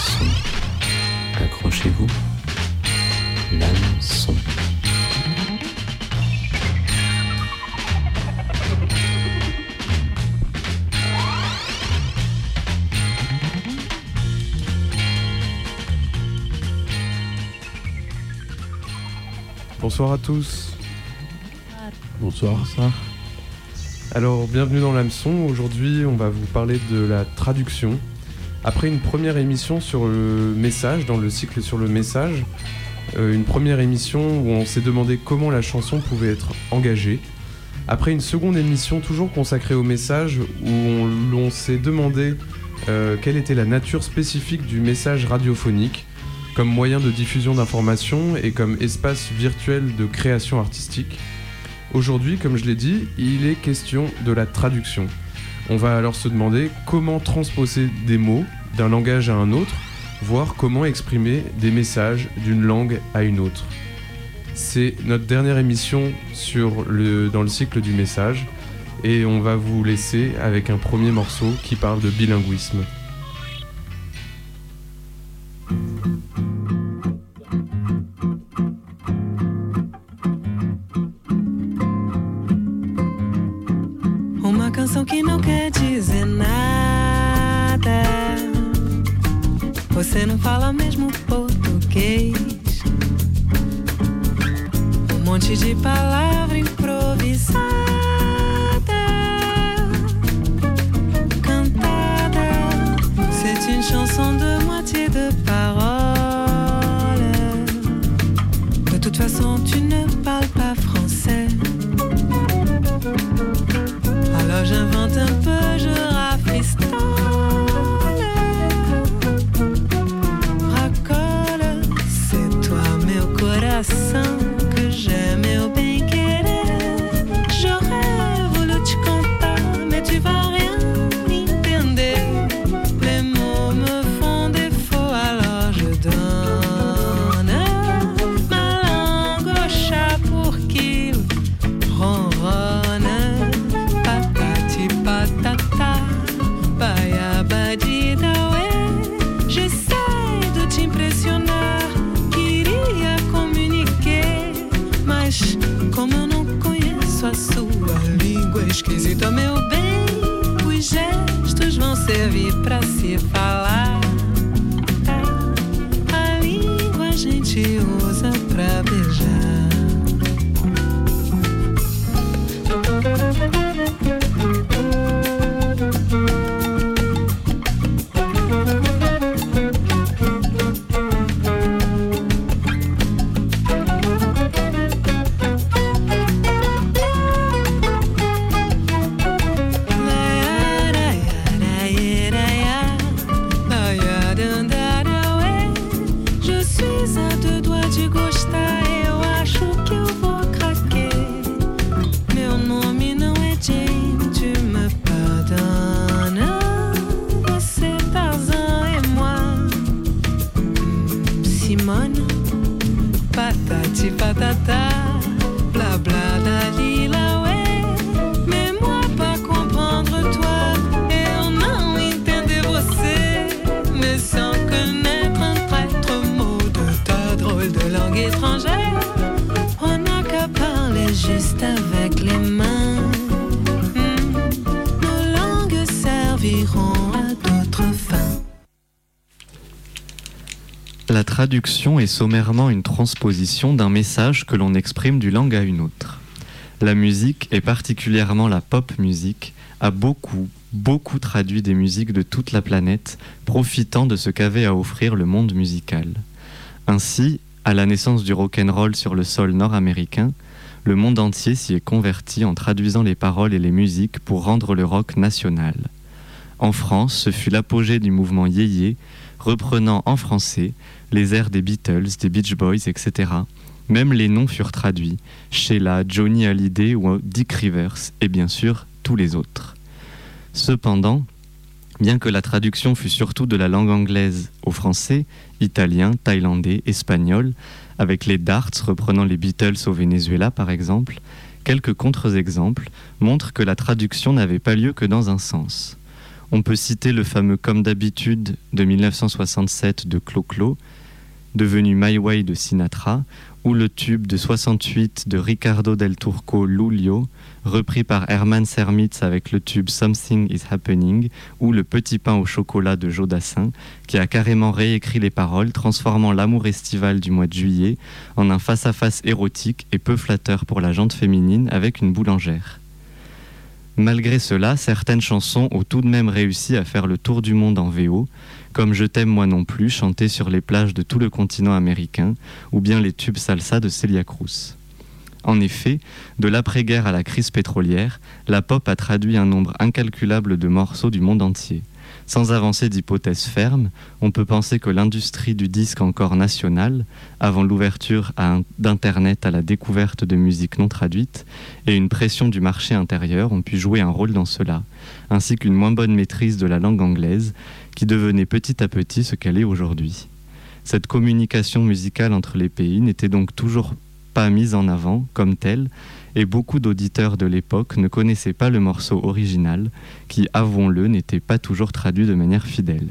son. Accrochez-vous. L'hameçon. Bonsoir à tous. Bonsoir. Bonsoir. Alors, bienvenue dans l'hameçon. Aujourd'hui, on va vous parler de la traduction. Après une première émission sur le message, dans le cycle sur le message, euh, une première émission où on s'est demandé comment la chanson pouvait être engagée. Après une seconde émission toujours consacrée au message où on, s'est demandé euh, quelle était la nature spécifique du message radiophonique comme moyen de diffusion d'informations et comme espace virtuel de création artistique. Aujourd'hui, comme je l'ai dit, il est question de la traduction. On va alors se demander comment transposer des mots d'un langage à un autre, voire comment exprimer des messages d'une langue à une autre. C'est notre dernière émission dans le cycle du message et on va vous laisser avec un premier morceau qui parle de bilinguisme. De palavra traduction est sommairement une transposition d'un message que l'on exprime d'une langue à une autre. La musique, et particulièrement la pop musique, a beaucoup, beaucoup traduit des musiques de toute la planète, profitant de ce qu'avait à offrir le monde musical. Ainsi, à la naissance du rock'n'roll sur le sol nord-américain, le monde entier s'y est converti en traduisant les paroles et les musiques pour rendre le rock national. En France, ce fut l'apogée du mouvement yéyé, reprenant en français les airs des Beatles, des Beach Boys, etc. Même les noms furent traduits, Sheila, Johnny Hallyday ou Dick Rivers, et bien sûr tous les autres. Cependant, bien que la traduction fût surtout de la langue anglaise au français, italien, thaïlandais, espagnol, avec les darts reprenant les Beatles au Venezuela par exemple, quelques contre-exemples montrent que la traduction n'avait pas lieu que dans un sens. On peut citer le fameux Comme d'habitude de 1967 de Clo-Clo, devenu My Way de Sinatra, ou le tube de 68 de Ricardo del Turco Lulio, repris par Herman Sermitz avec le tube Something is Happening, ou le Petit pain au chocolat de Jodassin, qui a carrément réécrit les paroles, transformant l'amour estival du mois de juillet en un face-à-face érotique et peu flatteur pour la jante féminine avec une boulangère. Malgré cela, certaines chansons ont tout de même réussi à faire le tour du monde en VO, comme Je t'aime moi non plus, chanté sur les plages de tout le continent américain, ou bien les tubes salsa de Celia Cruz. En effet, de l'après-guerre à la crise pétrolière, la pop a traduit un nombre incalculable de morceaux du monde entier. Sans avancer d'hypothèses fermes, on peut penser que l'industrie du disque encore national, avant l'ouverture d'Internet à la découverte de musique non traduite, et une pression du marché intérieur ont pu jouer un rôle dans cela, ainsi qu'une moins bonne maîtrise de la langue anglaise, qui devenait petit à petit ce qu'elle est aujourd'hui. Cette communication musicale entre les pays n'était donc toujours pas mise en avant comme telle, et beaucoup d'auditeurs de l'époque ne connaissaient pas le morceau original, qui, avouons-le, n'était pas toujours traduit de manière fidèle.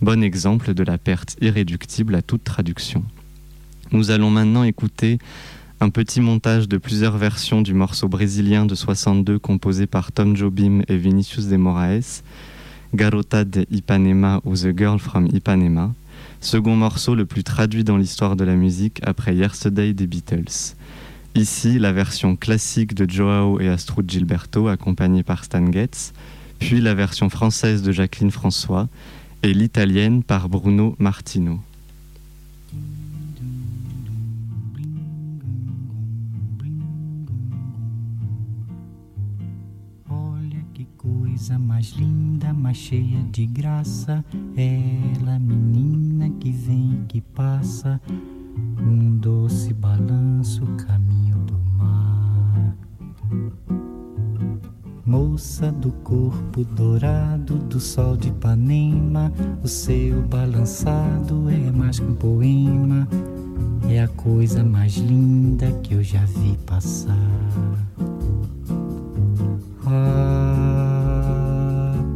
Bon exemple de la perte irréductible à toute traduction. Nous allons maintenant écouter un petit montage de plusieurs versions du morceau brésilien de 62 composé par Tom Jobim et Vinicius de Moraes, Garota de Ipanema ou The Girl from Ipanema, second morceau le plus traduit dans l'histoire de la musique après Yesterday des Beatles. Ici, la version classique de Joao et Astrud Gilberto accompagnée par Stan Getz, puis la version française de Jacqueline François et l'italienne par Bruno Martino. Coisa mais linda, mais cheia de graça. Ela, menina que vem e que passa, num doce balanço, caminho do mar. Moça do corpo dourado do sol de Ipanema, o seu balançado é mais que um poema, é a coisa mais linda que eu já vi passar. Ah,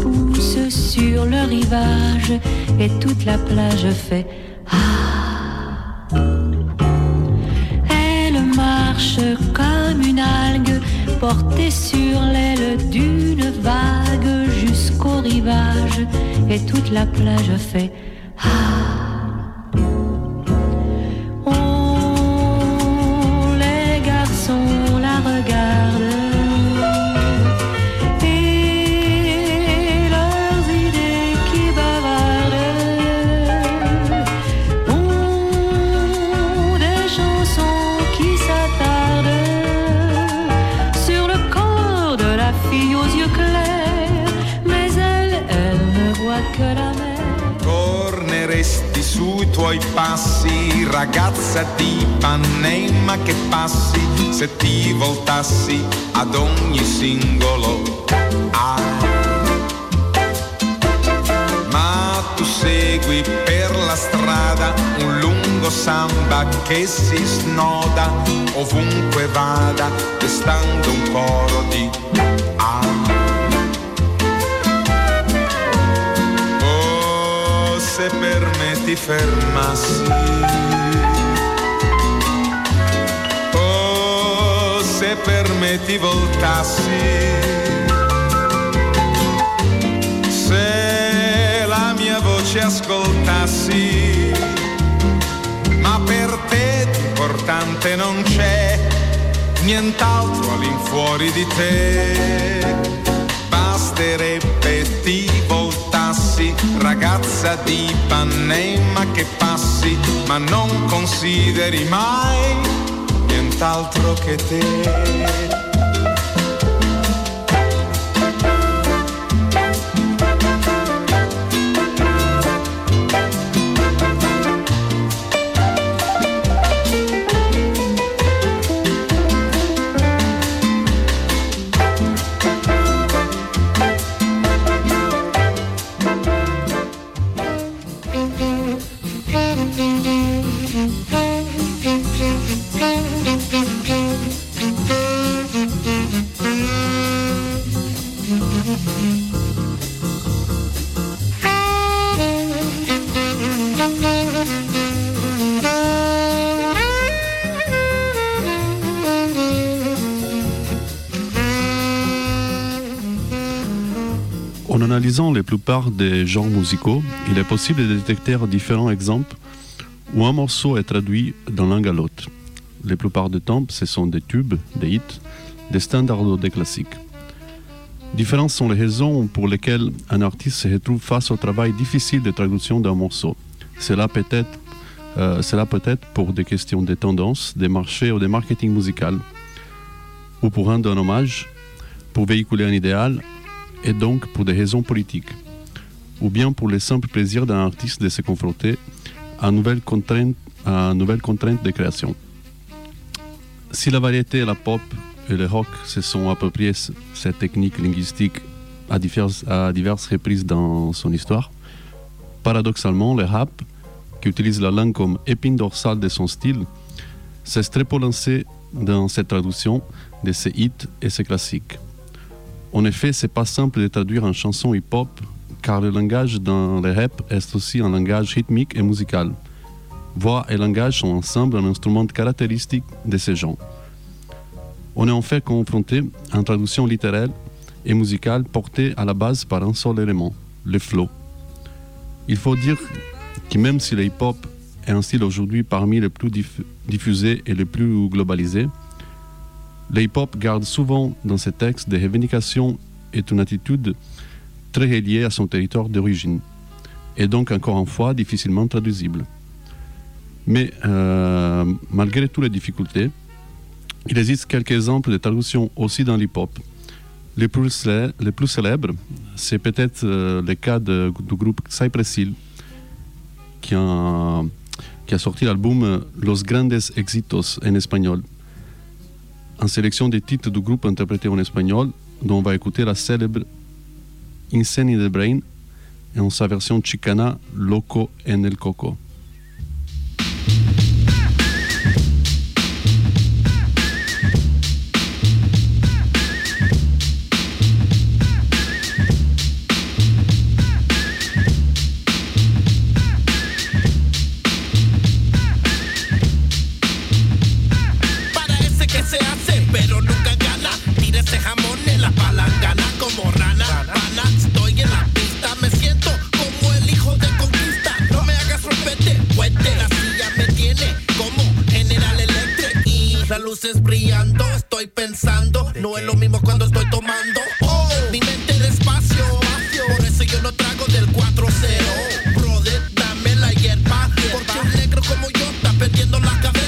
Pousse sur le rivage et toute la plage fait Ah. Elle marche comme une algue portée sur l'aile d'une vague jusqu'au rivage et toute la plage fait. Tuoi passi, ragazza di Panema che passi, se ti voltassi ad ogni singolo ai. Ma tu segui per la strada un lungo samba che si snoda ovunque vada, destando un coro di ai. Ti fermassi. Oh, se per me ti voltassi. Se la mia voce ascoltassi. Ma per te di importante non c'è nient'altro all'infuori di te. Basterebbe ti voltassi, ragazza di Panema che passi, ma non consideri mai nient'altro che te. La plupart des genres musicaux, il est possible de détecter différents exemples où un morceau est traduit d'un langue à l'autre. La plupart du temps, ce sont des tubes, des hits, des standards ou des classiques. Différentes sont les raisons pour lesquelles un artiste se retrouve face au travail difficile de traduction d'un morceau. Cela peut être, euh, cela peut être pour des questions de tendance, des marchés ou des marketing musical, ou pour rendre un hommage, pour véhiculer un idéal, et donc pour des raisons politiques, ou bien pour le simple plaisir d'un artiste de se confronter à nouvelles contraintes, de création. Si la variété, la pop et le rock se sont appropriés cette technique linguistique à diverses, reprises dans son histoire, paradoxalement, le rap, qui utilise la langue comme épine dorsale de son style, s'est très lancé dans cette traduction de ses hits et ses classiques. En effet, c'est pas simple de traduire en chanson hip-hop, car le langage dans le rap est aussi un langage rythmique et musical. Voix et langage sont ensemble un instrument caractéristique de ces genres. On est en fait confronté à une traduction littéraire et musicale portée à la base par un seul élément, le flow. Il faut dire que même si le hip-hop est un style aujourd'hui parmi les plus diff- diffusés et les plus globalisés, le hip-hop garde souvent dans ses textes des revendications et une attitude très reliée à son territoire d'origine, et donc encore une fois difficilement traduisible. Mais euh, malgré toutes les difficultés, il existe quelques exemples de traduction aussi dans l'hip-hop. Les plus, les célèbres, c'est peut-être euh, le cas du groupe Cypress Hill, qui a, qui a sorti l'album euh, Los Grandes Éxitos en espagnol en sélection des titres du groupe interprétés en espagnol, dont on va écouter la célèbre Insane in the Brain et en sa version chicana Loco en el Coco. Luces brillando. Estoy pensando, no es lo mismo cuando estoy tomando. Oh, mi mente despacio, por eso yo no trago del 4-0. Brother, dame la hierba, porque un negro como yo está perdiendo la cabeza.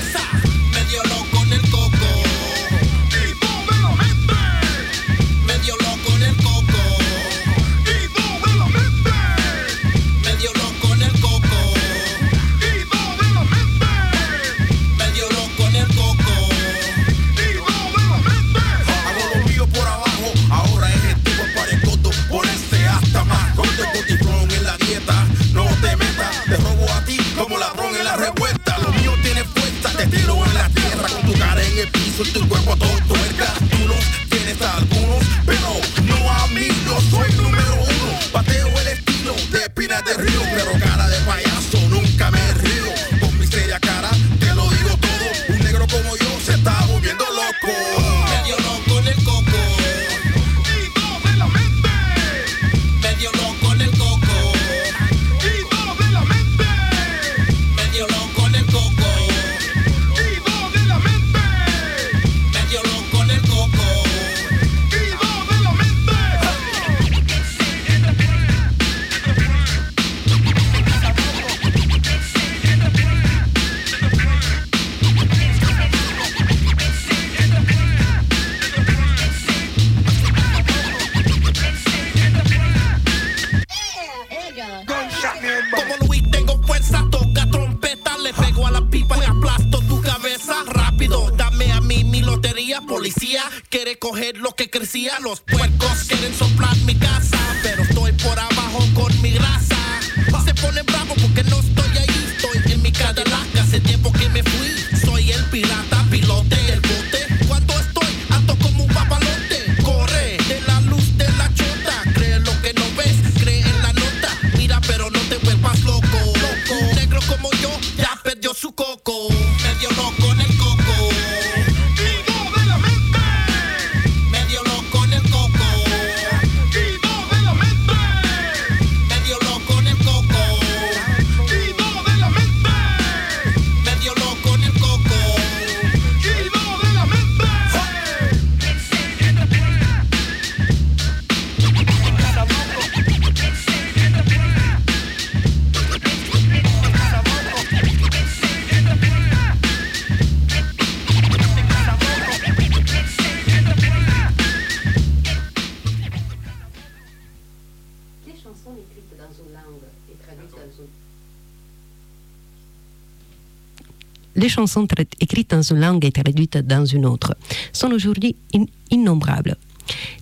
Chansons écrites dans une langue et traduites dans une autre sont aujourd'hui in- innombrables.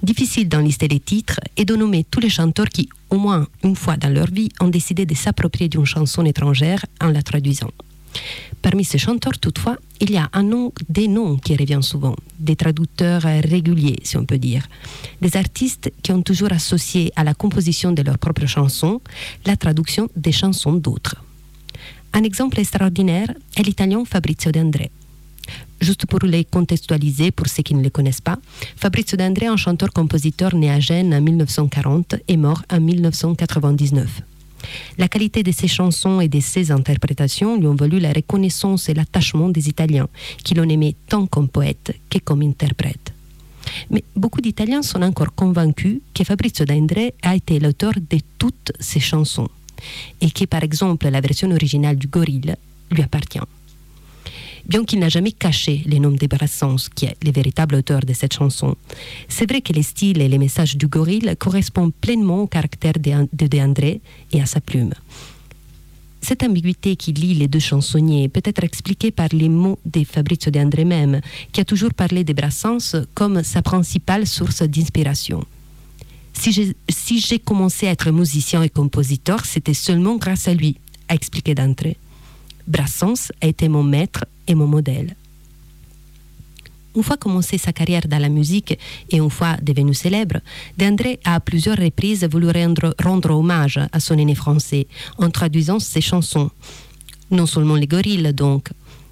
Difficile d'en lister les titres et de nommer tous les chanteurs qui, au moins une fois dans leur vie, ont décidé de s'approprier d'une chanson étrangère en la traduisant. Parmi ces chanteurs, toutefois, il y a un nom, des noms qui reviennent souvent, des traducteurs réguliers, si on peut dire, des artistes qui ont toujours associé à la composition de leurs propres chansons la traduction des chansons d'autres. Un exemple extraordinaire est l'italien Fabrizio De André. Juste pour les contextualiser, pour ceux qui ne le connaissent pas, Fabrizio De André est un chanteur-compositeur né à Gênes en 1940 et mort en 1999. La qualité de ses chansons et de ses interprétations lui ont valu la reconnaissance et l'attachement des Italiens, qui l'ont aimé tant comme poète que comme interprète. Mais beaucoup d'Italiens sont encore convaincus que Fabrizio D'André a été l'auteur de toutes ses chansons et que, par exemple, la version originale du Gorille lui appartient. Bien qu'il n'a jamais caché le nom de Brassens, qui est le véritable auteur de cette chanson, c'est vrai que les styles et les messages du Gorille correspondent pleinement au caractère de de De André et à sa plume. Cette ambiguïté qui lie les deux chansonniers peut être expliquée par les mots de Fabrizio De André même, qui a toujours parlé de Brassens comme sa principale source d'inspiration. Si j'ai commencé à être musicien et compositeur, c'était seulement grâce à lui, a expliqué D'André. Brassens a été mon maître et mon modèle. Une fois commencé sa carrière dans la musique et une fois devenu célèbre, D'André a à plusieurs reprises voulu rendre, rendre hommage à son aîné français en traduisant ses chansons. Non seulement les gorilles, donc.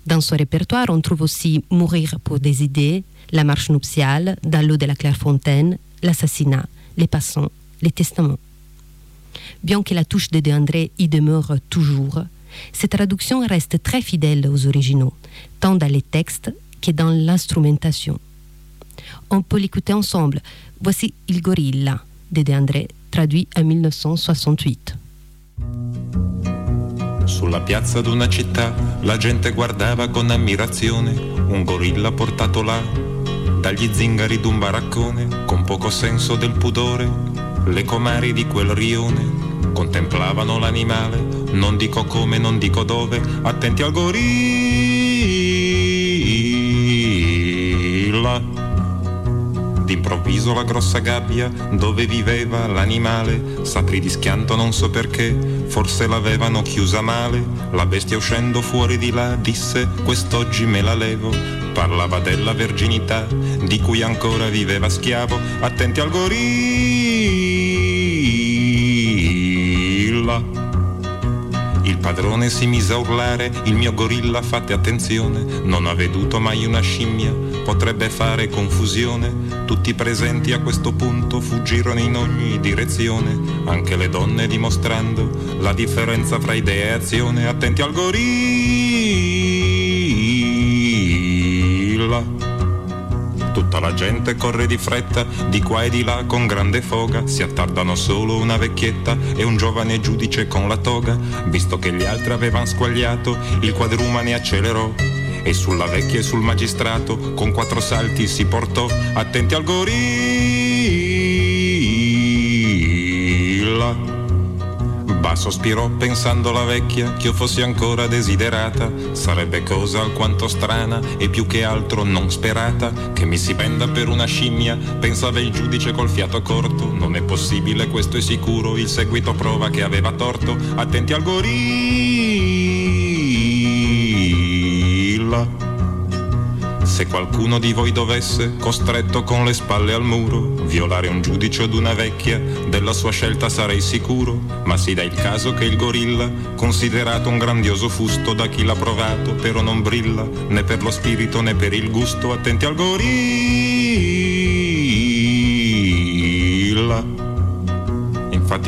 Dans son répertoire, on trouve aussi Mourir pour des idées, La marche nuptiale, Dans l'eau de la Clairefontaine, L'assassinat, Les passants, Les testaments. Bien que la touche de De André y demeure toujours, cette traduction reste très fidèle aux originaux, tant dans les textes que dans l'instrumentation. On peut l'écouter ensemble. Voici Il Gorilla de De André, traduit en 1968. Sulla piazza d'una città la gente guardava con ammirazione un gorilla portato là dagli zingari d'un baraccone con poco senso del pudore. Le comari di quel rione contemplavano l'animale, non dico come, non dico dove, attenti al gorilla. D'improvviso la grossa gabbia dove viveva l'animale s'aprì di schianto non so perché, forse l'avevano chiusa male. La bestia uscendo fuori di là disse quest'oggi me la levo. Parlava della verginità di cui ancora viveva schiavo. Attenti al gorilla. Il padrone si mise a urlare, il mio gorilla fate attenzione, non ha veduto mai una scimmia, potrebbe fare confusione. Tutti presenti a questo punto fuggirono in ogni direzione, anche le donne dimostrando la differenza fra idea e azione. Attenti al gorilla. Tutta la gente corre di fretta, di qua e di là con grande foga, si attardano solo una vecchietta e un giovane giudice con la toga. Visto che gli altri avevano squagliato, il quadrumane accelerò e sulla vecchia e sul magistrato con quattro salti si portò. Attenti al gorilla. Basta sospirò pensando la vecchia che io fossi ancora desiderata. Sarebbe cosa alquanto strana e più che altro non sperata che mi si penda per una scimmia. Pensava il giudice col fiato corto. Non è possibile, questo è sicuro. Il seguito prova che aveva torto. Attenti al gorilla. Se qualcuno di voi dovesse, costretto con le spalle al muro, violare un giudice od una vecchia, della sua scelta sarei sicuro, ma si dà il caso che il gorilla, considerato un grandioso fusto da chi l'ha provato, però non brilla, né per lo spirito né per il gusto, attenti al gorilla.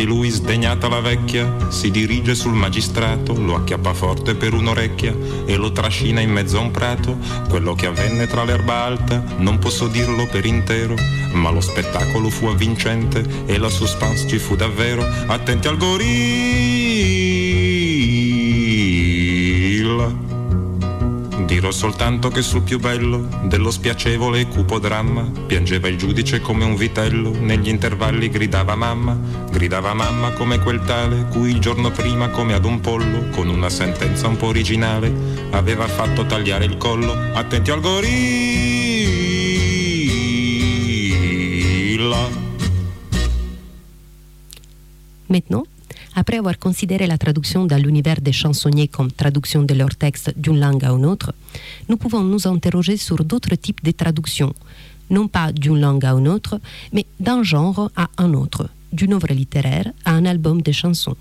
Infatti lui, sdegnata la vecchia, si dirige sul magistrato, lo acchiappa forte per un'orecchia e lo trascina in mezzo a un prato. Quello che avvenne tra l'erba alta non posso dirlo per intero, ma lo spettacolo fu avvincente e la suspense ci fu davvero. Attenti al gorilla. Dirò soltanto che sul più bello dello spiacevole e cupo dramma piangeva il giudice come un vitello, negli intervalli gridava mamma, gridava mamma come quel tale cui il giorno prima come ad un pollo, con una sentenza un po' originale, aveva fatto tagliare il collo. Attenti al gorilla. Maintenant, après avoir considéré la traduction dans l'univers des chansonniers comme traduction de leur texte d'une langue à une autre, nous pouvons nous interroger sur d'autres types de traductions, non pas d'une langue à une autre, mais d'un genre à un autre, d'une œuvre littéraire à un album de chansons.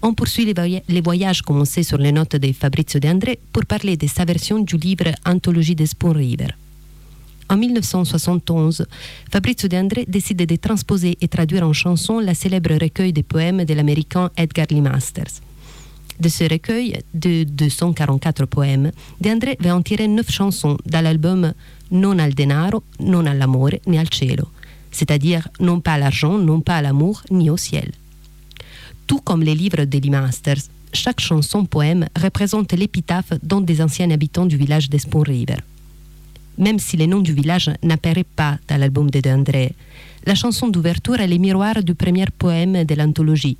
On poursuit les, les voyages commencés sur les notes de Fabrizio De André pour parler de sa version du livre Anthologie des Spoon River. En 1971, Fabrizio De André décide de transposer et traduire en chanson la célèbre recueil de poèmes de l'américain Edgar Lee Masters. De ce recueil de 244 poèmes, De André va en tirer neuf chansons dans l'album Non al denaro, non all'amore, ni al cielo, c'est-à-dire non pas à l'argent, non pas à l'amour, ni au ciel. Tout comme les livres de Lee Masters, chaque chanson poème représente l'épitaphe d'un des anciens habitants du village de Spoon River. Même si le nom du village n'apparaît pas dans l'album de André, la chanson d'ouverture est le miroir du premier poème de l'anthologie,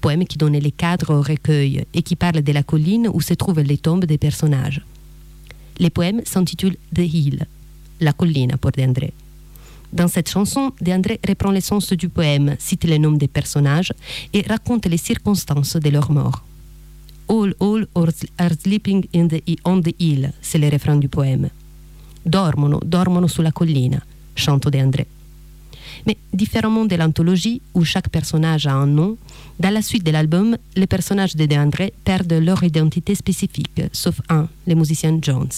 poème qui donnait les cadres au recueil et qui parle de la colline où se trouvent les tombes des personnages. Le poème s'intitule The Hill, la colline pour André. Dans cette chanson, André reprend l'essence du poème, cite les noms des personnages et raconte les circonstances de leur mort. All, all are sleeping on the hill, c'est le refrain du poème. Dormono, dormono sulla collina, chante De André. Mais différemment de l'anthologie, où chaque personnage a un nom, dans la suite de l'album, les personnages de De André perdent leur identité spécifique, sauf un, le musicien Jones.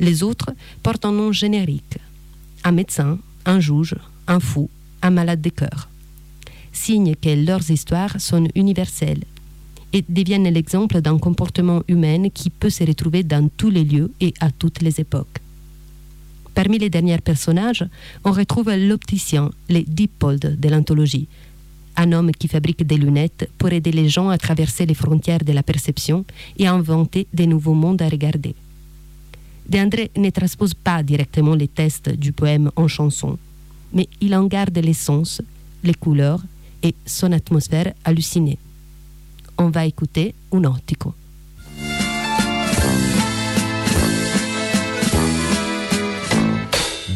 Les autres portent un nom générique. Un médecin, un juge, un fou, un malade de cœur. Signe que leurs histoires sont universelles et deviennent l'exemple d'un comportement humain qui peut se retrouver dans tous les lieux et à toutes les époques. Parmi les derniers personnages, on retrouve l'opticien, le Dippold de l'anthologie, un homme qui fabrique des lunettes pour aider les gens à traverser les frontières de la perception et à inventer de nouveaux mondes à regarder. De André ne transpose pas directement les textes du poème en chanson, mais il en garde l'essence, les couleurs et son atmosphère hallucinée. On va écouter un ottico.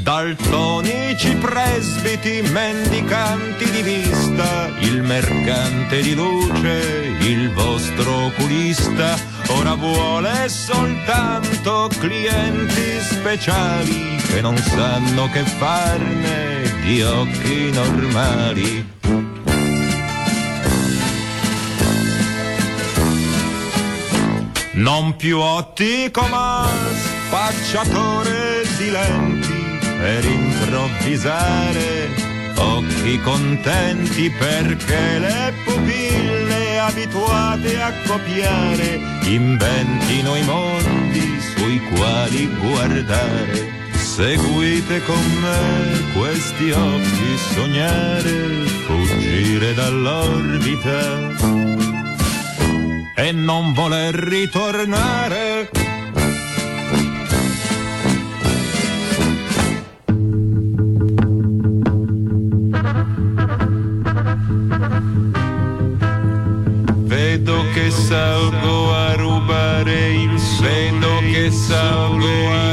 Daltonici presbiti, mendicanti di vista, il mercante di luce, il vostro oculista, ora vuole soltanto clienti speciali che non sanno che farne di occhi normali. Non più ottico ma spacciatore di lenti per improvvisare occhi contenti perché le pupille abituate a copiare inventino i mondi sui quali guardare. Seguite con me questi occhi sognare, fuggire dall'orbita e non voler ritornare. salgo a rubar e il vento che salgo a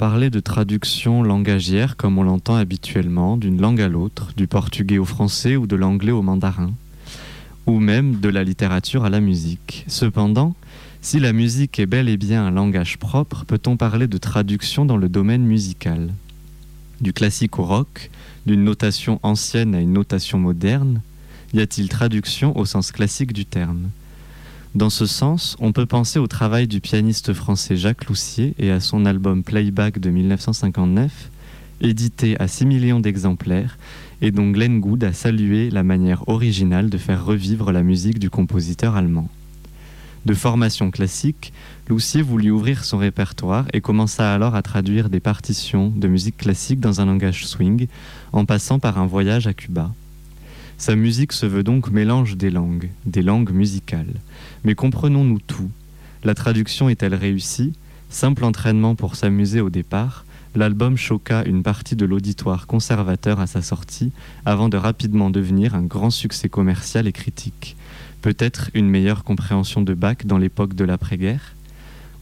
parlé de traduction langagière comme on l'entend habituellement, d'une langue à l'autre, du portugais au français ou de l'anglais au mandarin, ou même de la littérature à la musique. Cependant, si la musique est bel et bien un langage propre, peut-on parler de traduction dans le domaine musical? Du classique au rock, d'une notation ancienne à une notation moderne, y a-t-il traduction au sens classique du terme? Dans ce sens, on peut penser au travail du pianiste français Jacques Loussier et à son album Playback de 1959, édité à 6 millions d'exemplaires, et dont Glenn Gould a salué la manière originale de faire revivre la musique du compositeur allemand. De formation classique, Loussier voulut ouvrir son répertoire et commença alors à traduire des partitions de musique classique dans un langage swing, en passant par un voyage à Cuba. Sa musique se veut donc mélange des langues, des langues musicales. Mais comprenons-nous tout La traduction est-elle réussie? Simple entraînement pour s'amuser au départ, l'album choqua une partie de l'auditoire conservateur à sa sortie, avant de rapidement devenir un grand succès commercial et critique. Peut-être une meilleure compréhension de Bach dans l'époque de l'après-guerre?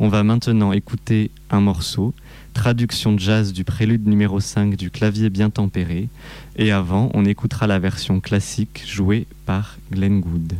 On va maintenant écouter un morceau, traduction jazz du prélude numéro 5 du clavier bien tempéré, et avant, on écoutera la version classique jouée par Glenn Gould.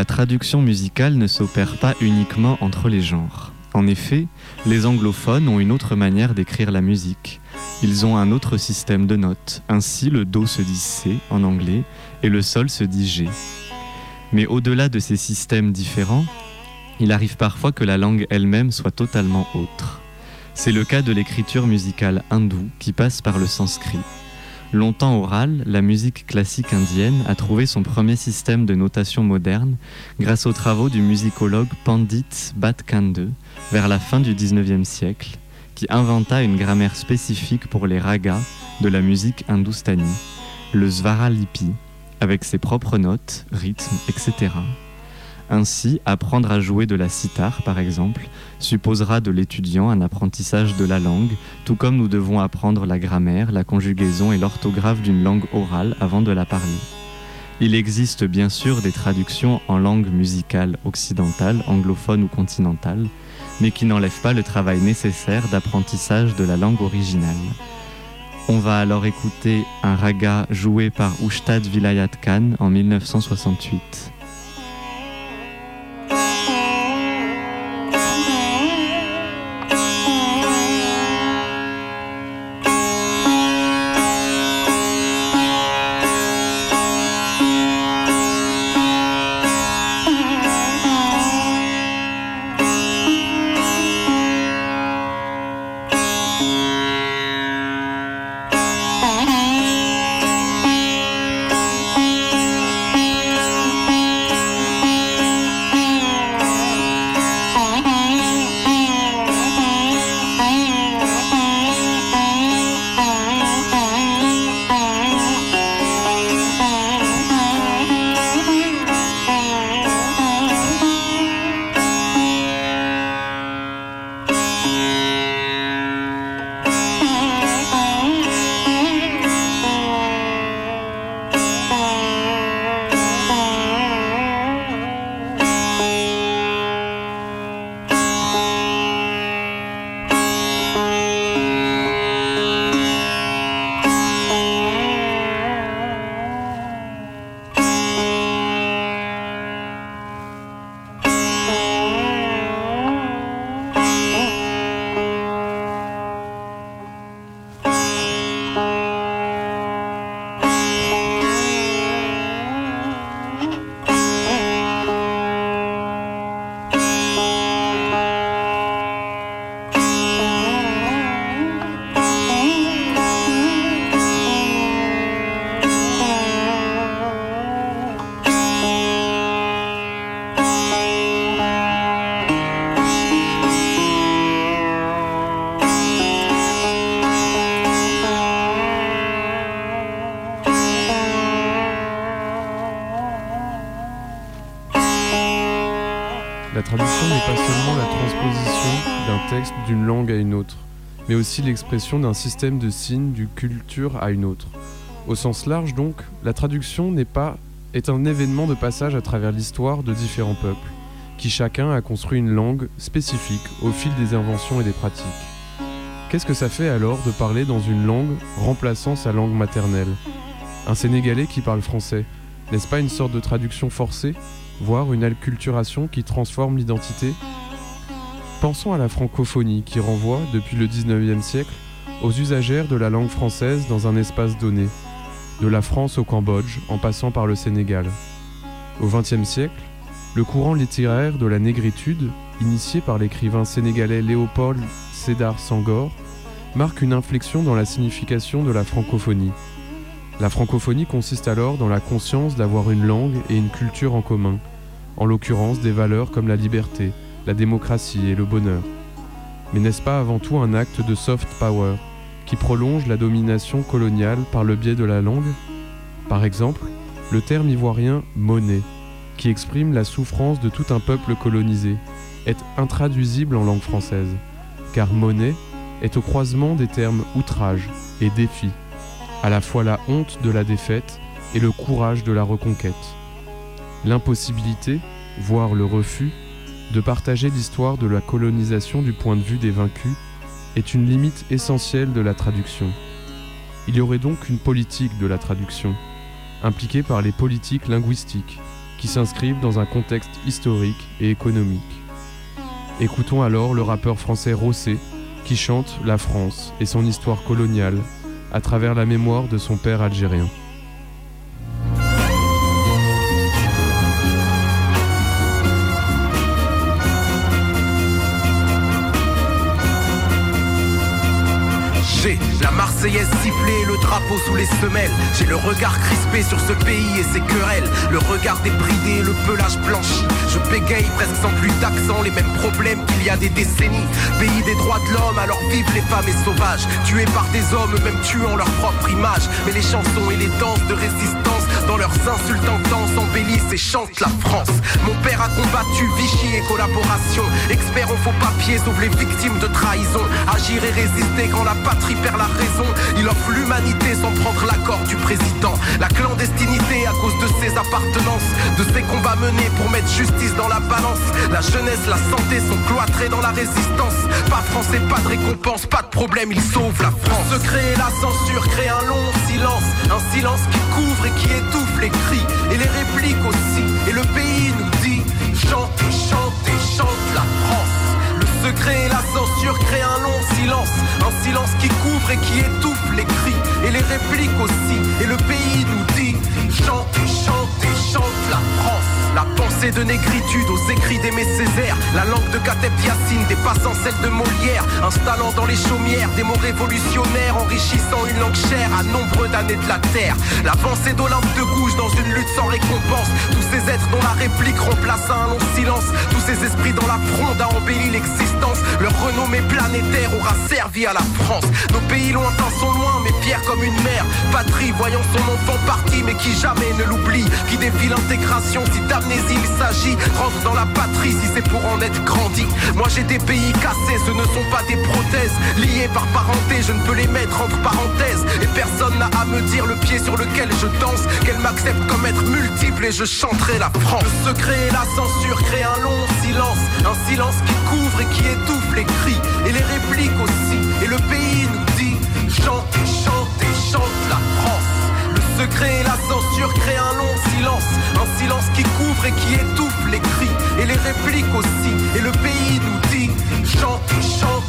La traduction musicale ne s'opère pas uniquement entre les genres. En effet, les anglophones ont une autre manière d'écrire la musique. Ils ont un autre système de notes. Ainsi, le Do se dit C en anglais et le Sol se dit G. Mais au-delà de ces systèmes différents, il arrive parfois que la langue elle-même soit totalement autre. C'est le cas de l'écriture musicale hindoue qui passe par le sanskrit. Longtemps orale, la musique classique indienne a trouvé son premier système de notation moderne grâce aux travaux du musicologue Pandit Bhatkande vers la fin du XIXe siècle, qui inventa une grammaire spécifique pour les ragas de la musique hindoustanie, le Svaralipi, avec ses propres notes, rythmes, etc. Ainsi, apprendre à jouer de la sitar, par exemple, supposera de l'étudiant un apprentissage de la langue, tout comme nous devons apprendre la grammaire, la conjugaison et l'orthographe d'une langue orale avant de la parler. Il existe bien sûr des traductions en langue musicale occidentale, anglophone ou continentale, mais qui n'enlèvent pas le travail nécessaire d'apprentissage de la langue originale. On va alors écouter un raga joué par Ustad Vilayat Khan en 1968. D'une langue à une autre, mais aussi l'expression d'un système de signes d'une culture à une autre. Au sens large donc, la traduction n'est pas est un événement de passage à travers l'histoire de différents peuples, qui chacun a construit une langue spécifique au fil des inventions et des pratiques. Qu'est-ce que ça fait alors de parler dans une langue remplaçant sa langue maternelle? Un Sénégalais qui parle français, n'est-ce pas une sorte de traduction forcée, voire une acculturation qui transforme l'identité Pensons à la francophonie qui renvoie, depuis le 19e siècle, aux usagères de la langue française dans un espace donné, de la France au Cambodge en passant par le Sénégal. Au XXe siècle, le courant littéraire de la négritude, initié par l'écrivain sénégalais Léopold Sédar Senghor, marque une inflexion dans la signification de la francophonie. La francophonie consiste alors dans la conscience d'avoir une langue et une culture en commun, en l'occurrence des valeurs comme la liberté, la démocratie et le bonheur. Mais n'est-ce pas avant tout un acte de soft power qui prolonge la domination coloniale par le biais de la langue? Par exemple, le terme ivoirien monnaie, qui exprime la souffrance de tout un peuple colonisé, est intraduisible en langue française, car monnaie est au croisement des termes outrage et défi, à la fois la honte de la défaite et le courage de la reconquête. L'impossibilité, voire le refus, de partager l'histoire de la colonisation du point de vue des vaincus est une limite essentielle de la traduction. Il y aurait donc une politique de la traduction, impliquée par les politiques linguistiques, qui s'inscrivent dans un contexte historique et économique. Écoutons alors le rappeur français Rossé qui chante la France et son histoire coloniale à travers la mémoire de son père algérien. Marseillaise sifflée, le drapeau sous les semelles. J'ai le regard crispé sur ce pays et ses querelles. Le regard débridé, le pelage blanchi. Je bégaye presque sans plus d'accent, les mêmes problèmes qu'il y a des décennies. Pays des droits de l'homme, alors vivent les femmes et sauvages. Tués par des hommes, même tuant leur propre image. Mais les chansons et les danses de résistance, dans leurs insultes intenses, embellissent et chantent la France. Mon père a combattu Vichy et collaboration. Expert en faux papiers, sauve les victimes de trahison. Agir et résister quand la patrie perd la raison. Il offre l'humanité sans prendre l'accord du président. La clandestinité à cause de ses appartenances, de ses combats menés pour mettre justice dans la balance. La jeunesse, la santé sont cloîtrés dans la résistance. Pas français, pas de récompense, pas de problème, il sauve la France. Le secret et la censure créent un long silence. Un silence qui couvre et qui étouffe les cris. Et les répliques aussi. Et le pays nous dit chante, chante et chante la France. Le secret et la censure créent un long silence. Un silence qui couvre et qui étouffe les cris. Et les répliques aussi. Et le pays nous dit chante, chante et chante la France. La pensée de négritude aux écrits d'Aimé Césaire. La langue de Kateb Yassine dépassant celle de Molière. Installant dans les chaumières des mots révolutionnaires. Enrichissant une langue chère à nombreux d'années de la terre. L'avancée d'Olympe de Gouges dans une lutte sans récompense. Tous ces êtres dont la réplique remplace un long silence. Tous ces esprits dont la fronde a embelli l'existence. Leur renommée planétaire aura servi à la France. Nos pays lointains sont loin, mais fiers comme une mère. Patrie voyant son enfant parti, mais qui jamais ne l'oublie. Qui défie l'intégration si il s'agit. Rentre dans la patrie si c'est pour en être grandi. Moi j'ai des pays cassés, ce ne sont pas des prothèses. Liés par parenté, je ne peux les mettre entre parenthèses. Et personne n'a à me dire le pied sur lequel je danse. Qu'elle m'accepte comme être multiple et je chanterai la France. Le secret et la censure créent un long silence. Un silence qui couvre et qui étouffe les cris. Et les répliques aussi. Et le pays nous dit chante, chante et chante la France. Le secret et la Un silence qui couvre et qui étouffe les cris. Et les répliques aussi. Et le pays nous dit chante, chante.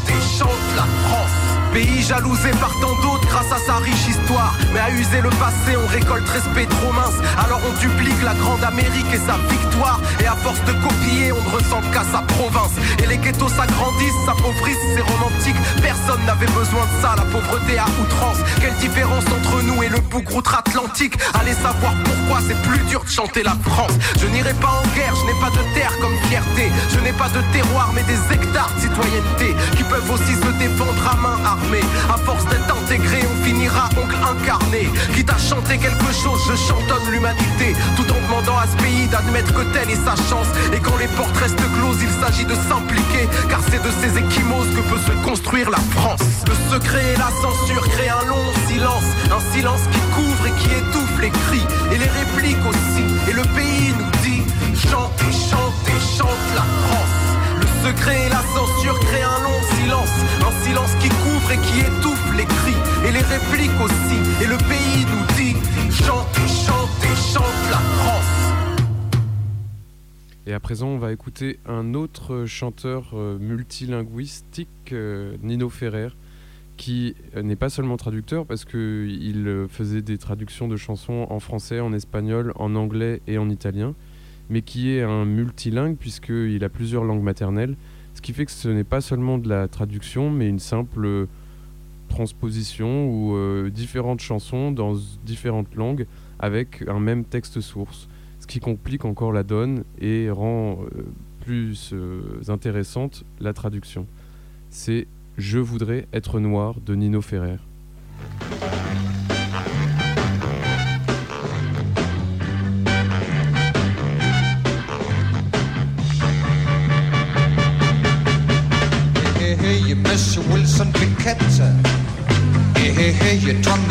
Pays jalousé par tant d'autres grâce à sa riche histoire. Mais à user le passé, on récolte respect trop mince. Alors on duplique la grande Amérique et sa victoire. Et à force de copier, on ne ressent qu'à sa province. Et les ghettos s'agrandissent, s'appauvrissent, c'est romantique. Personne n'avait besoin de ça, la pauvreté à outrance. Quelle différence entre nous et le bouc outre-Atlantique Allez savoir pourquoi c'est plus dur de chanter la France. Je n'irai pas en guerre, je n'ai pas de terre comme fierté. Je n'ai pas de terroir, mais des hectares de citoyenneté qui peuvent aussi se défendre à main armée. À force d'être intégré, on finira oncle incarné. Quitte à chanter quelque chose, je chantonne l'humanité. Tout en demandant à ce pays d'admettre que telle est sa chance. Et quand les portes restent closes, il s'agit de s'impliquer. Car c'est de ces échymoses que peut se construire la France. Le secret et la censure créent un long silence. Un silence qui couvre et qui étouffe les cris. Et les répliques aussi. Et le pays nous dit chante et chante chante la France. Secret et la censure créent un long silence. Un silence qui couvre et qui étouffe les cris. Et les répliques aussi. Et le pays nous dit chante, chante chante la France. Et à présent, on va écouter un autre chanteur euh, multilinguistique, euh, Nino Ferrer, qui euh, n'est pas seulement traducteur parce qu'il faisait des traductions de chansons en français, en espagnol, en anglais et en italien, mais qui est un multilingue puisqu'il a plusieurs langues maternelles, ce qui fait que ce n'est pas seulement de la traduction, mais une simple euh, transposition ou euh, différentes chansons dans différentes langues avec un même texte source, ce qui complique encore la donne et rend euh, plus intéressante la traduction. C'est Je voudrais être noir de Nino Ferrer.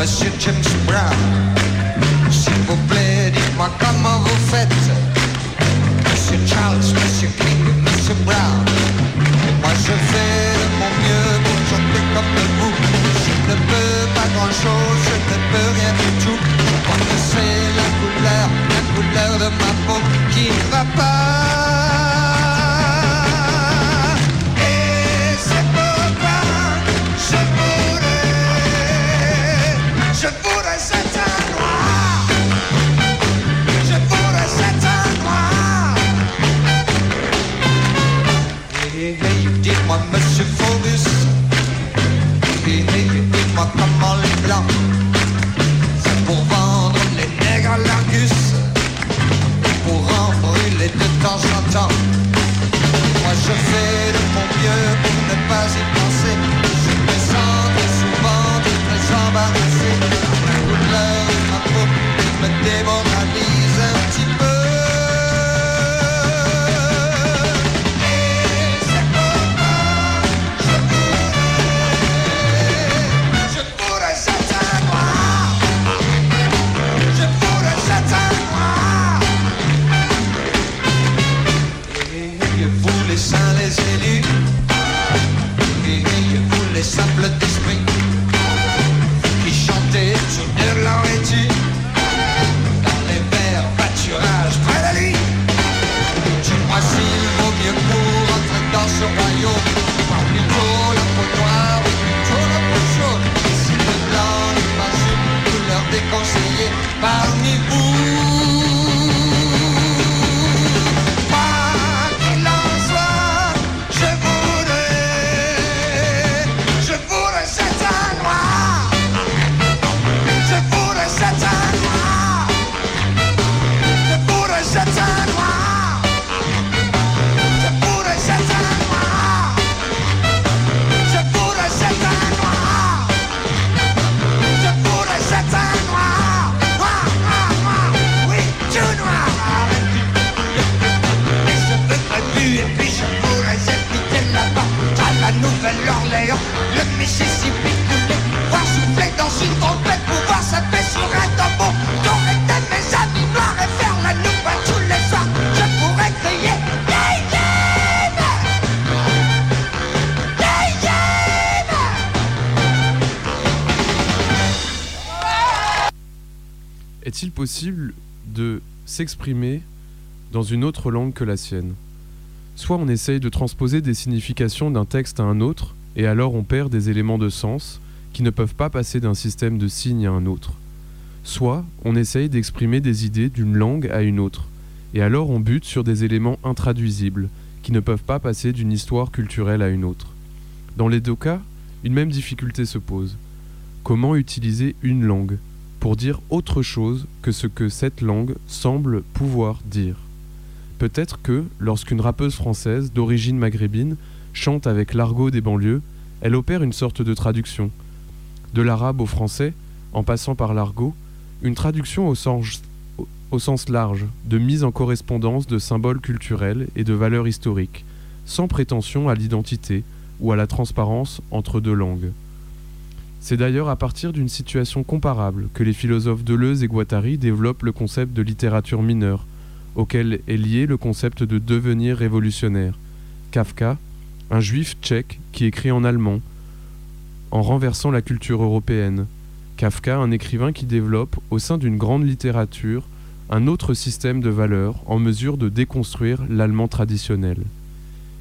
the James Brown. Entrer dans ce s'exprimer dans une autre langue que la sienne Soit on essaye de transposer des significations d'un texte à un autre, et alors on perd des éléments de sens qui ne peuvent pas passer d'un système de signes à un autre. Soit on essaye d'exprimer des idées d'une langue à une autre, et alors on bute sur des éléments intraduisibles qui ne peuvent pas passer d'une histoire culturelle à une autre. Dans les deux cas, une même difficulté se pose. Comment utiliser une langue? Pour dire autre chose que ce que cette langue semble pouvoir dire Peut-être que, lorsqu'une rappeuse française d'origine maghrébine chante avec l'argot des banlieues, elle opère une sorte de traduction. De l'arabe au français, en passant par l'argot, une traduction au sens, large, de mise en correspondance de symboles culturels et de valeurs historiques, sans prétention à l'identité ou à la transparence entre deux langues. C'est d'ailleurs à partir d'une situation comparable que les philosophes Deleuze et Guattari développent le concept de littérature mineure, auquel est lié le concept de devenir révolutionnaire. Kafka, un juif tchèque qui écrit en allemand, en renversant la culture européenne. Kafka, un écrivain qui développe, au sein d'une grande littérature, un autre système de valeurs en mesure de déconstruire l'allemand traditionnel.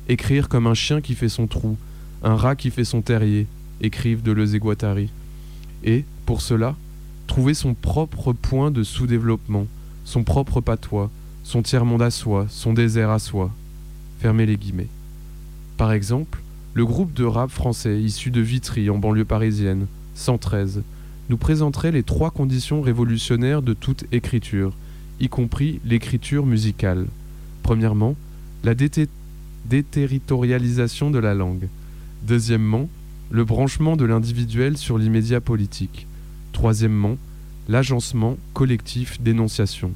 Écrire comme un chien qui fait son trou, un rat qui fait son terrier, écrivent Deleuze et Guattari. Et, pour cela, trouver son propre point de sous-développement, son propre patois, son tiers-monde à soi, son désert à soi. Fermez les guillemets. Par exemple, le groupe de rap français issu de Vitry en banlieue parisienne, 113, nous présenterait les trois conditions révolutionnaires de toute écriture, y compris l'écriture musicale. Premièrement, la déterritorialisation de la langue. Deuxièmement, le branchement de l'individuel sur l'immédiat politique. Troisièmement, l'agencement collectif d'énonciation.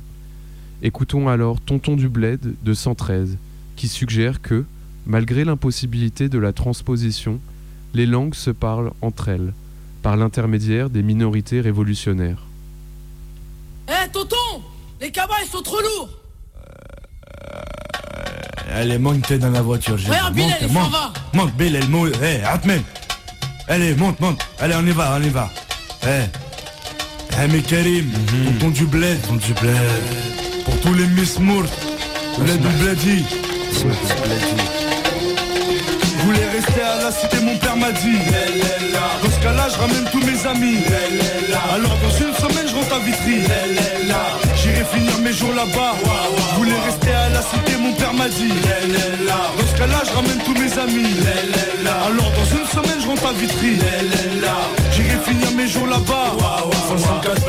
Écoutons alors Tonton du Bled de 113, qui suggère que, malgré l'impossibilité de la transposition, les langues se parlent entre elles, par l'intermédiaire des minorités révolutionnaires. Eh tonton Les cabas ils sont trop lourds Allez, monte dans la voiture. j'ai- Regarde, Bill, monte, elle s'en monte, va. monte, Bill, elle monte. Atmen. Allez, monte, monte. Allez, on y va, on y va. Eh. Eh, mais Karim, tonton du bled. Tonton du bled. Pour tous les Miss Mourt. Bled du bledi. Rester à la cité, mon père m'a dit. Dans ce cas-là, je ramène tous mes amis. Alors, dans une semaine, je rentre à Vitry. J'irai finir mes jours là-bas. Je voulais rester à la cité, mon père m'a dit. Dans ce cas-là, je ramène tous mes amis. Alors, dans une semaine, je rentre à Vitry. J'irai finir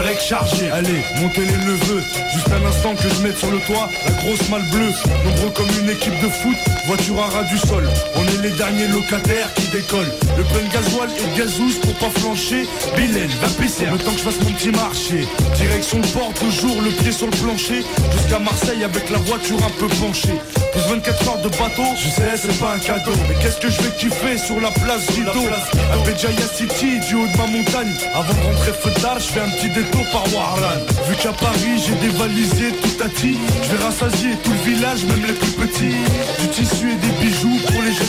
direct chargé. Allez, montez les neveux. Juste un instant que je mette sur le toit la grosse malle bleue. Nombreux comme une équipe de foot, voiture à ras du sol. On est les derniers locataires qui décollent. Le plein gasoil et de gazouze pour pas flancher. Bilal, va pisser. Le temps que je fasse mon petit marché. Direction le port, toujours le pied sur le plancher. Jusqu'à Marseille avec la voiture un peu penchée. Plus 24 heures de bateau, je sais, c'est pas un cadeau. Mais qu'est-ce que je vais kiffer sur la place Rideau À Béjaïa City, du haut de ma montagne. Avant de rentrer feu tard, je fais un petit détour par Warlan. Vu qu'à Paris, j'ai dévalisé tout à. Je vais rassasier tout le village, même les plus petits. Du tissu et des bijoux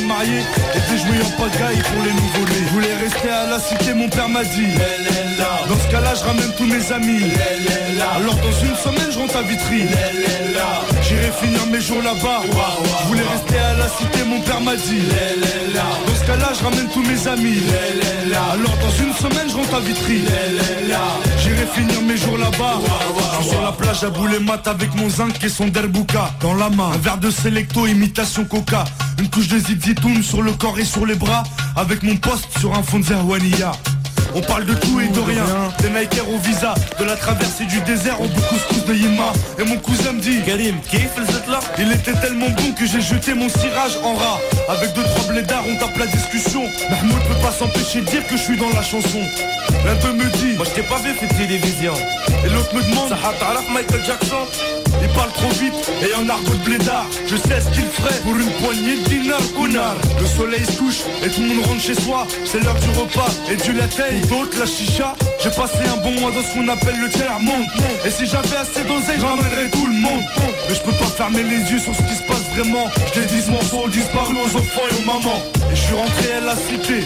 jeunes mariés. Et des jouets en pagaille pour les nouveau-nés. Je voulais rester à la cité, mon père m'a dit. Dans ce cas-là, je ramène tous mes amis. Alors dans une semaine, je rentre à Vitry. J'irai finir mes jours là-bas. Je voulais rester à la cité, mon père m'a dit. Dans ce cas-là, je ramène tous mes amis. Alors dans une semaine, je rentre à Vitry. J'irai finir mes jours là-bas. Je suis sur la plage à bouler mat avec mon zinc et son derbouka. Dans la main, un verre de Selecto, imitation coca. Une couche de zizitoun sur le corps et sur les bras. Avec mon poste sur un fond de Zerwania. On parle de tout et de rien. Des Nikers au visa De la traversée du désert au couscous de Yima Et mon cousin me dit Karim, là Il était tellement bon que j'ai jeté mon cirage en rat. Avec deux trois blédards on tape la discussion. Mahmoud peut pas s'empêcher de dire que je suis dans la chanson. L'un d'eux me dit Moi je t'ai pas vu fait télévision Et l'autre me demande Ça Michael Jackson il parle trop vite et en argot de blédard. Je sais ce qu'il ferait pour une poignée de dinars connard Le soleil se couche et tout le monde rentre chez soi. C'est l'heure du repas et du Pour d'autres la chicha. J'ai passé un bon mois dans ce qu'on appelle le tiers monde. Et si j'avais assez d'oseille j'emmènerais tout le monde. Mais je peux pas fermer les yeux sur ce qui se passe vraiment. Je les dis ce morceau disparu aux enfants et aux mamans. Et je suis rentré à la cité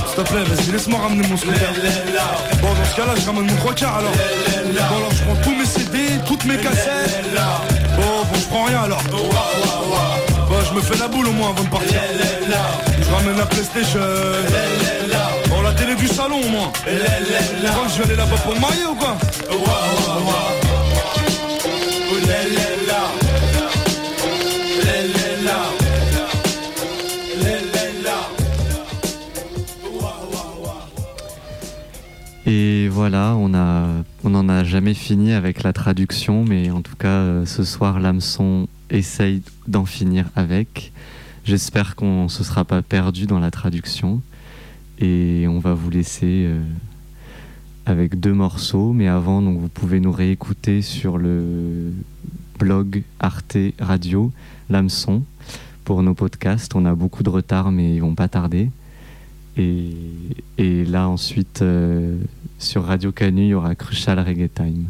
te plaît vas-y laisse-moi ramener mon scooter. Bon dans ce cas là je ramène mon trois quarts alors Bon alors je prends tous mes CD, toutes mes cassettes. Bon bon je prends rien alors. Bon je me fais la boule au moins avant de partir. Je ramène la Playstation. Bon la télé du salon au moins. Tu crois que je vais aller là-bas pour me marier ou quoi voilà, on n'en a jamais fini avec la traduction, mais en tout cas, euh, ce soir, l'hameçon essaye d'en finir avec. J'espère qu'on ne se sera pas perdu dans la traduction. Et on va vous laisser euh, avec deux morceaux, mais avant, donc, vous pouvez nous réécouter sur le blog Arte Radio, l'hameçon, pour nos podcasts. On a beaucoup de retard, mais ils vont pas tarder. Et, là, ensuite, euh, sur Radio Canu, il y aura Crucial Reggae Time.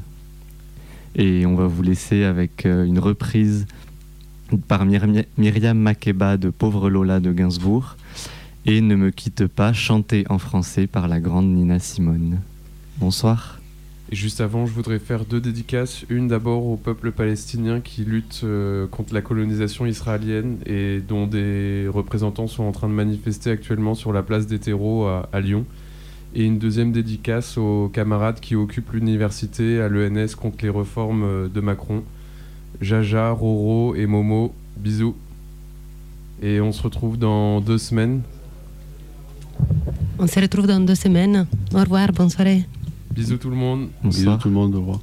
Et on va vous laisser avec euh, une reprise par Myri- Myriam Makeba de Pauvre Lola de Gainsbourg et Ne me quitte pas, chanté en français par la grande Nina Simone. Bonsoir. Juste avant, je voudrais faire deux dédicaces. Une d'abord au peuple palestinien qui lutte euh, contre la colonisation israélienne et dont des représentants sont en train de manifester actuellement sur la place des terreaux à, à Lyon. Et une deuxième dédicace aux camarades qui occupent l'université à l'ENS contre les réformes euh, de Macron. Jaja, Roro et Momo, bisous. Et on se retrouve dans deux semaines. On se retrouve dans deux semaines. Au revoir, bonne soirée. Bisous tout le monde. Bisous tout le monde, au revoir.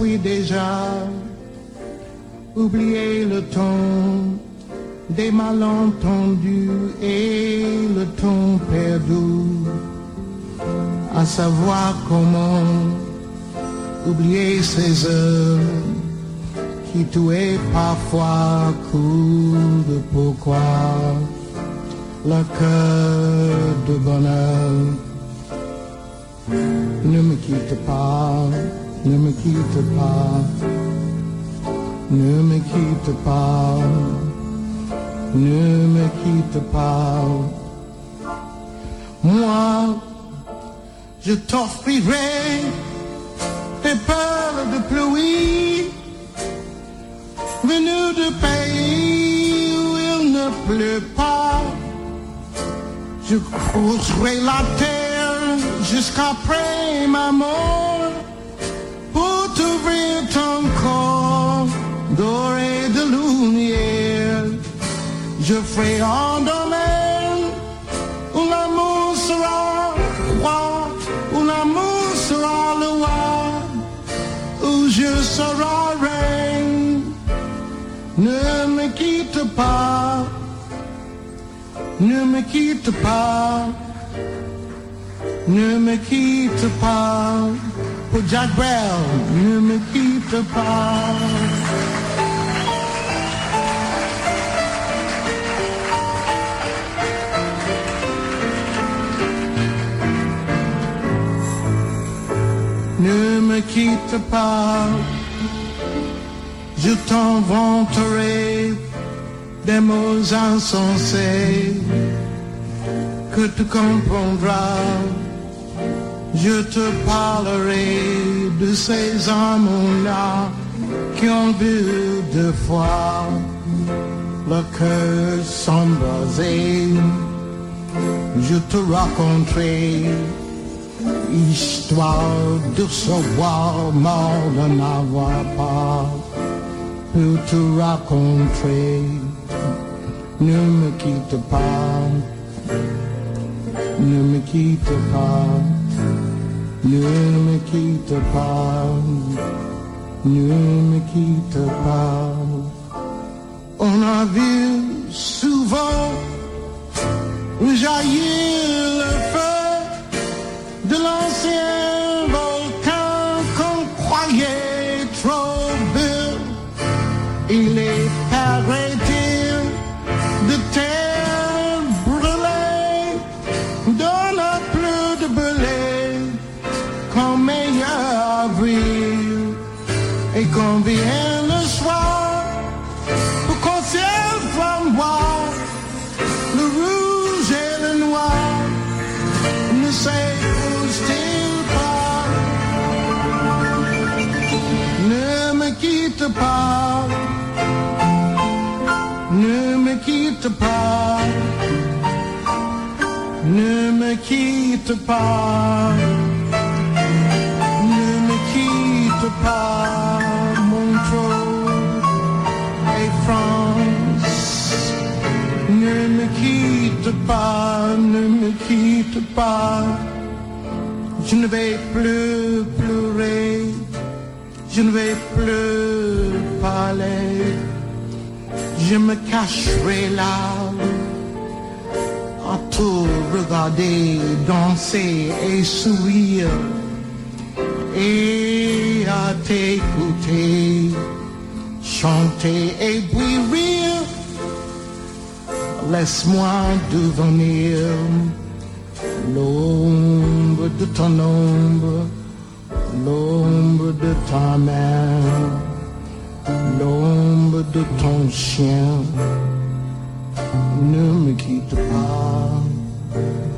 S'enfuit déjà. Oublier le ton des malentendus et le ton perdu, à savoir comment oublier ces heures qui tuaient parfois coup de pourquoi le cœur de bonheur. Ne me quitte pas, ne me quitte pas, ne me quitte pas, ne me quitte pas. Moi, je t'offrirai des perles de pluie venues de pays où il ne pleut pas. Je creuserai la terre jusqu'après ma mort doré de lumière. Je ferai un domaine où l'amour sera roi, où l'amour sera le roi, où je serai reine. Ne me quitte pas, ne me quitte pas, ne me quitte pas. Pour Jack Bell, ne me quitte pas. Ne me quitte pas, je t'inventerai des mots insensés que tu comprendras. Je te parlerai de ces hommes-là qui ont vu deux fois le cœur s'embraser. Je te raconterai histoire de savoir mort de n'avoir pas pu te raconter. Ne me quitte pas, ne me quitte pas, ne me quitte pas, ne me quitte pas. On a vu souvent jaillir pas, ne me quitte pas, mon et France. Ne me quitte pas, ne me quitte pas. Je ne vais plus pleurer, je ne vais plus parler. Je me cacherai là tout regarder, danser et sourire et à t'écouter, chanter et puis rire. Laisse-moi devenir l'ombre de ton ombre, l'ombre de ta main, l'ombre de ton chien. Ne me quitte pas. Thank you.